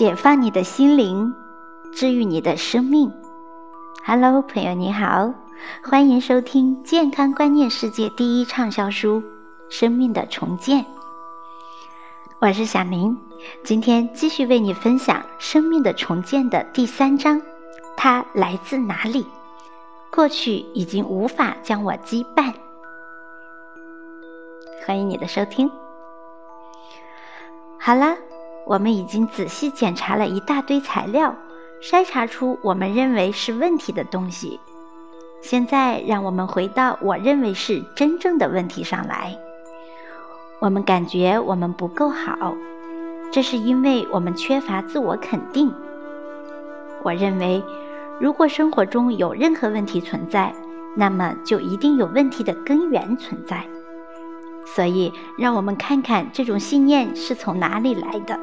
解放你的心灵，治愈你的生命。Hello，朋友你好，欢迎收听《健康观念世界第一畅销书：生命的重建》。我是小林，今天继续为你分享《生命的重建》的第三章。它来自哪里？过去已经无法将我羁绊。欢迎你的收听。好了。我们已经仔细检查了一大堆材料，筛查出我们认为是问题的东西。现在，让我们回到我认为是真正的问题上来。我们感觉我们不够好，这是因为我们缺乏自我肯定。我认为，如果生活中有任何问题存在，那么就一定有问题的根源存在。所以，让我们看看这种信念是从哪里来的。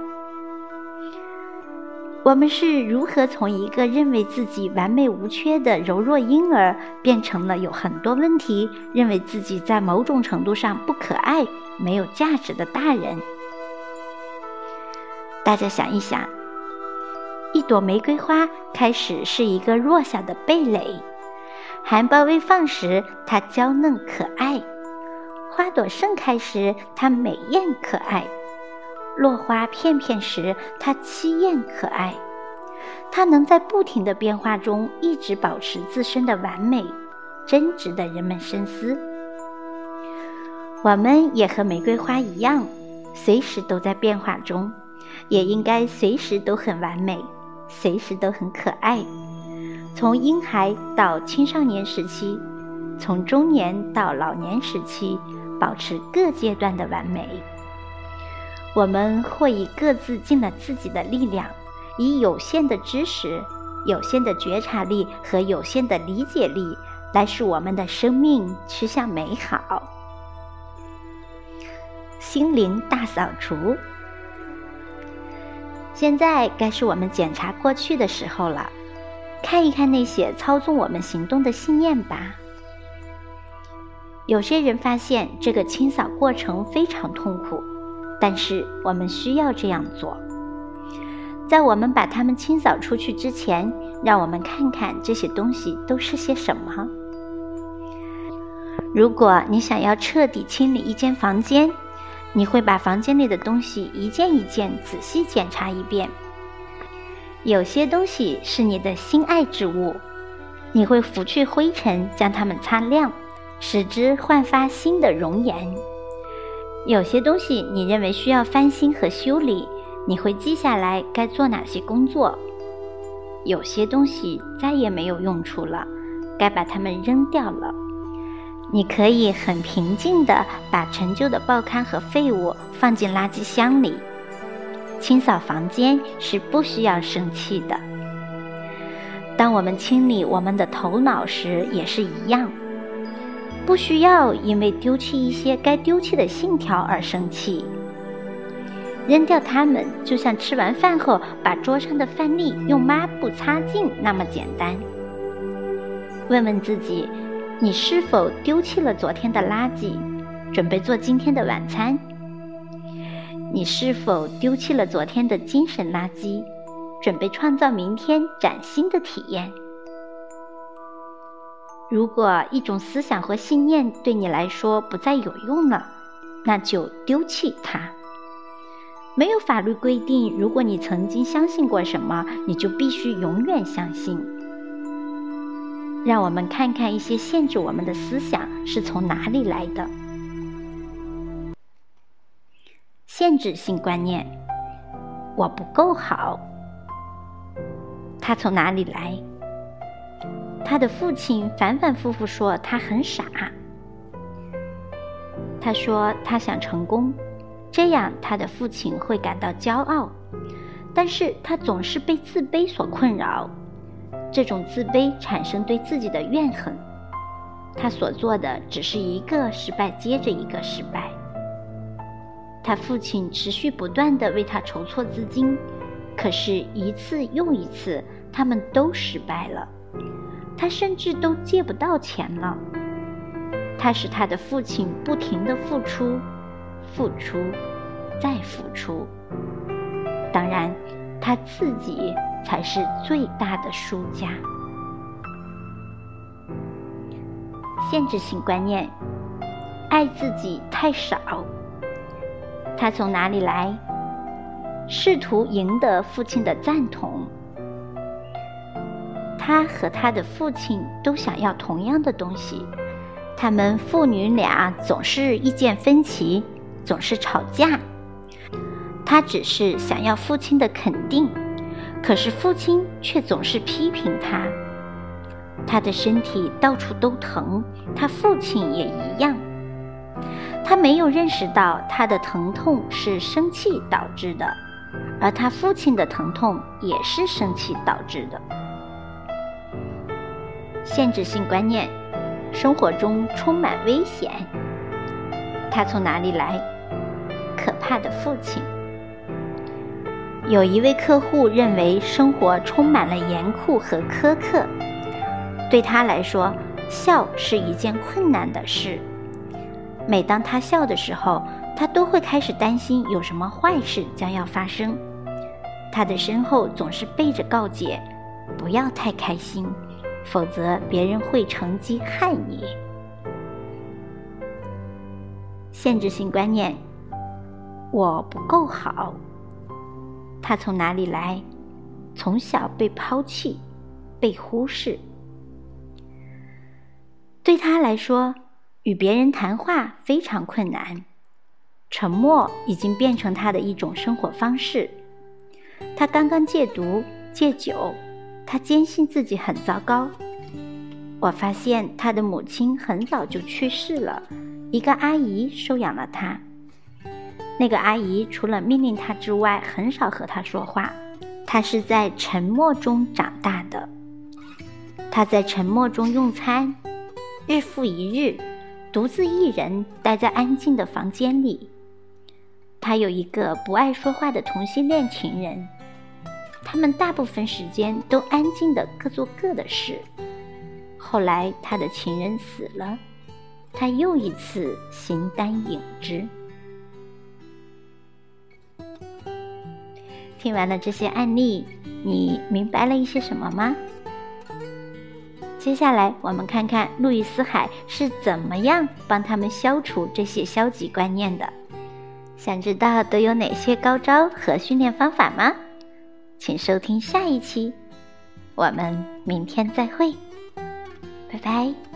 我们是如何从一个认为自己完美无缺的柔弱婴儿，变成了有很多问题、认为自己在某种程度上不可爱、没有价值的大人？大家想一想，一朵玫瑰花开始是一个弱小的蓓蕾，含苞未放时，它娇嫩可爱；花朵盛开时，它美艳可爱。落花片片时，它凄艳可爱；它能在不停的变化中一直保持自身的完美，真值得人们深思。我们也和玫瑰花一样，随时都在变化中，也应该随时都很完美，随时都很可爱。从婴孩到青少年时期，从中年到老年时期，保持各阶段的完美。我们或以各自尽了自己的力量，以有限的知识、有限的觉察力和有限的理解力，来使我们的生命趋向美好。心灵大扫除。现在该是我们检查过去的时候了，看一看那些操纵我们行动的信念吧。有些人发现这个清扫过程非常痛苦。但是我们需要这样做。在我们把它们清扫出去之前，让我们看看这些东西都是些什么。如果你想要彻底清理一间房间，你会把房间里的东西一件一件仔细检查一遍。有些东西是你的心爱之物，你会拂去灰尘，将它们擦亮，使之焕发新的容颜。有些东西你认为需要翻新和修理，你会记下来该做哪些工作。有些东西再也没有用处了，该把它们扔掉了。你可以很平静地把陈旧的报刊和废物放进垃圾箱里。清扫房间是不需要生气的。当我们清理我们的头脑时，也是一样。不需要因为丢弃一些该丢弃的信条而生气，扔掉它们就像吃完饭后把桌上的饭粒用抹布擦净那么简单。问问自己，你是否丢弃了昨天的垃圾，准备做今天的晚餐？你是否丢弃了昨天的精神垃圾，准备创造明天崭新的体验？如果一种思想和信念对你来说不再有用了，那就丢弃它。没有法律规定，如果你曾经相信过什么，你就必须永远相信。让我们看看一些限制我们的思想是从哪里来的。限制性观念：我不够好。它从哪里来？他的父亲反反复复说他很傻。他说他想成功，这样他的父亲会感到骄傲。但是他总是被自卑所困扰，这种自卑产生对自己的怨恨。他所做的只是一个失败接着一个失败。他父亲持续不断的为他筹措资金，可是一次又一次，他们都失败了。他甚至都借不到钱了。他使他的父亲不停的付出，付出，再付出。当然，他自己才是最大的输家。限制性观念，爱自己太少。他从哪里来？试图赢得父亲的赞同。他和他的父亲都想要同样的东西，他们父女俩总是意见分歧，总是吵架。他只是想要父亲的肯定，可是父亲却总是批评他。他的身体到处都疼，他父亲也一样。他没有认识到他的疼痛是生气导致的，而他父亲的疼痛也是生气导致的。限制性观念，生活中充满危险。他从哪里来？可怕的父亲。有一位客户认为生活充满了严酷和苛刻。对他来说，笑是一件困难的事。每当他笑的时候，他都会开始担心有什么坏事将要发生。他的身后总是背着告诫：“不要太开心，否则别人会乘机害你。”限制性观念：我不够好。他从哪里来？从小被抛弃，被忽视。对他来说，与别人谈话非常困难，沉默已经变成他的一种生活方式。他刚刚戒毒戒酒，他坚信自己很糟糕。我发现他的母亲很早就去世了，一个阿姨收养了他。那个阿姨除了命令他之外，很少和他说话。他是在沉默中长大的，他在沉默中用餐。日复一日，独自一人待在安静的房间里。他有一个不爱说话的同性恋情人，他们大部分时间都安静的各做各的事。后来，他的情人死了，他又一次形单影只。听完了这些案例，你明白了一些什么吗？接下来，我们看看路易斯海是怎么样帮他们消除这些消极观念的。想知道都有哪些高招和训练方法吗？请收听下一期，我们明天再会，拜拜。